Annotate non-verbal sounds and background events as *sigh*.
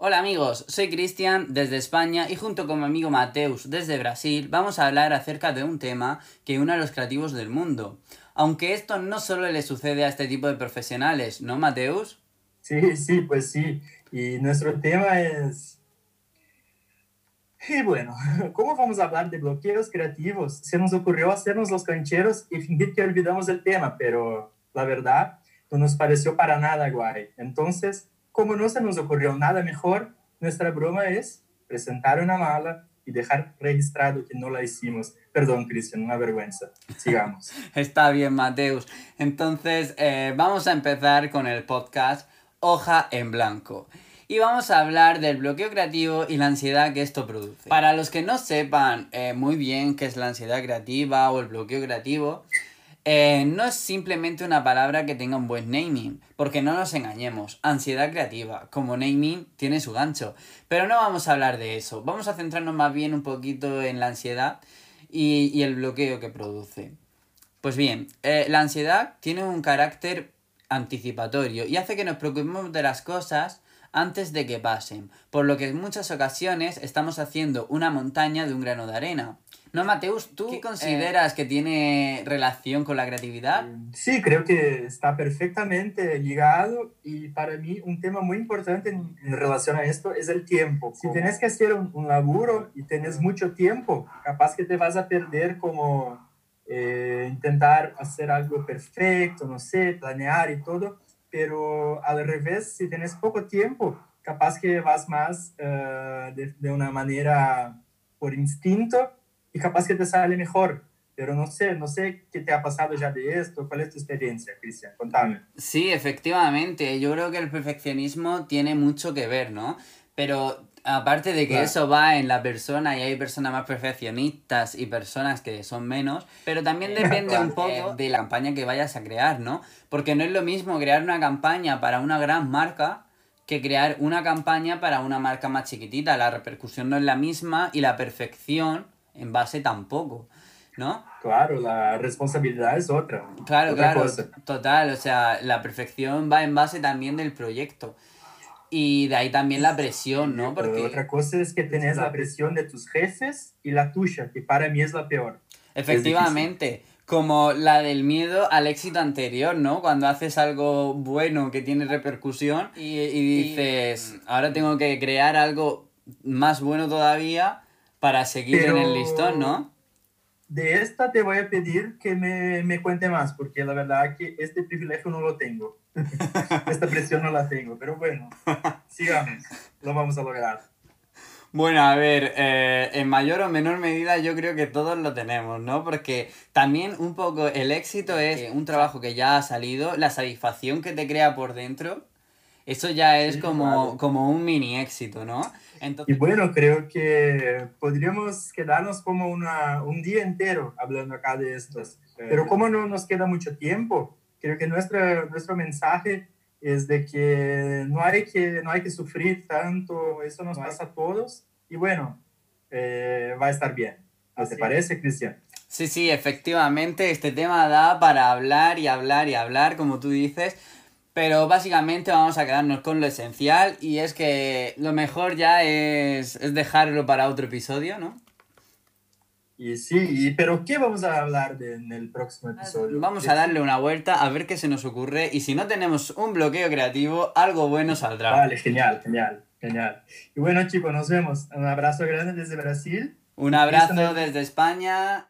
Hola amigos, soy Cristian desde España y junto con mi amigo Mateus desde Brasil vamos a hablar acerca de un tema que une a los creativos del mundo. Aunque esto no solo le sucede a este tipo de profesionales, ¿no Mateus? Sí, sí, pues sí. Y nuestro tema es... Y bueno, *laughs* ¿cómo vamos a hablar de bloqueos creativos? Se nos ocurrió hacernos los cancheros y fingir que olvidamos el tema, pero la verdad no nos pareció para nada guay. Entonces, como no se nos ocurrió nada mejor, nuestra broma es presentar una mala y dejar registrado que no la hicimos. Perdón, Cristian, una vergüenza. Sigamos. *laughs* Está bien, Mateus. Entonces, eh, vamos a empezar con el podcast Hoja en Blanco. Y vamos a hablar del bloqueo creativo y la ansiedad que esto produce. Para los que no sepan eh, muy bien qué es la ansiedad creativa o el bloqueo creativo, eh, no es simplemente una palabra que tenga un buen naming, porque no nos engañemos, ansiedad creativa, como naming, tiene su gancho. Pero no vamos a hablar de eso, vamos a centrarnos más bien un poquito en la ansiedad y, el bloqueo que produce. Pues bien, eh, la ansiedad tiene un carácter anticipatorio y hace que nos preocupemos de las cosas antes de que pasen, por lo que en muchas ocasiones estamos haciendo una montaña de un grano de arena. No, Mateus, ¿tú qué consideras que tiene relación con la creatividad? Sí, creo que está perfectamente ligado y para mí un tema muy importante en, relación a esto es el tiempo. Si tienes que hacer un, un, laburo y tienes mucho tiempo, capaz que te vas a perder como eh, intentar hacer algo perfecto, no sé, planear y todo, pero al revés, si tienes poco tiempo, capaz que vas más uh, de, de una manera por instinto y capaz que te sale mejor. Pero no sé, no sé qué te ha pasado ya de esto, cuál es tu experiencia, Cristian, contame. Sí, efectivamente, yo creo que el perfeccionismo tiene mucho que ver, ¿no? Pero aparte de que eso va en la persona y hay personas más perfeccionistas y personas que son menos, pero también depende un poco de la campaña que vayas a crear, ¿no? Porque no es lo mismo crear una campaña para una gran marca que crear una campaña para una marca más chiquitita. La repercusión no es la misma y la perfección en base tampoco, ¿no? Claro, la responsabilidad es otra. Claro, claro, total, o sea, la perfección va en base también del proyecto. Y de ahí también la presión, ¿no? Porque otra cosa es que tienes la presión de tus jefes y la tuya, que para mí es la peor. Efectivamente, como la del miedo al éxito anterior, ¿no? Cuando haces algo bueno que tiene repercusión y, y dices, ahora tengo que crear algo más bueno todavía para seguir en el listón, ¿no? De esta te voy a pedir que me, me cuente más, porque la verdad que este privilegio no lo tengo. *laughs* esta presión no la tengo, pero bueno, sigamos, lo vamos a lograr. Bueno, a ver, eh, en mayor o menor medida yo creo que todos lo tenemos, ¿no? Porque también un poco el éxito es un trabajo que ya ha salido, la satisfacción que te crea por dentro, eso ya es como, como un mini éxito, ¿no? Y bueno, creo que podríamos quedarnos como una, un día entero hablando acá de estos. Pero como no nos queda mucho tiempo, creo que nuestro, nuestro mensaje es de que no hay que, no hay que sufrir tanto, eso nos pasa a todos y bueno, eh, va a estar bien. ¿No te parece, Cristian? Sí, sí, efectivamente, este tema da para hablar y hablar y hablar, como tú dices, pero básicamente vamos a quedarnos con lo esencial y es que lo mejor ya es, dejarlo para otro episodio, ¿no? Y sí, pero ¿qué vamos a hablar en el próximo episodio? Vamos a darle una vuelta a ver qué se nos ocurre y si no tenemos un bloqueo creativo, algo bueno saldrá. Vale, genial, genial, genial. Y bueno chicos, nos vemos. Un abrazo grande desde Brasil. Un abrazo desde España.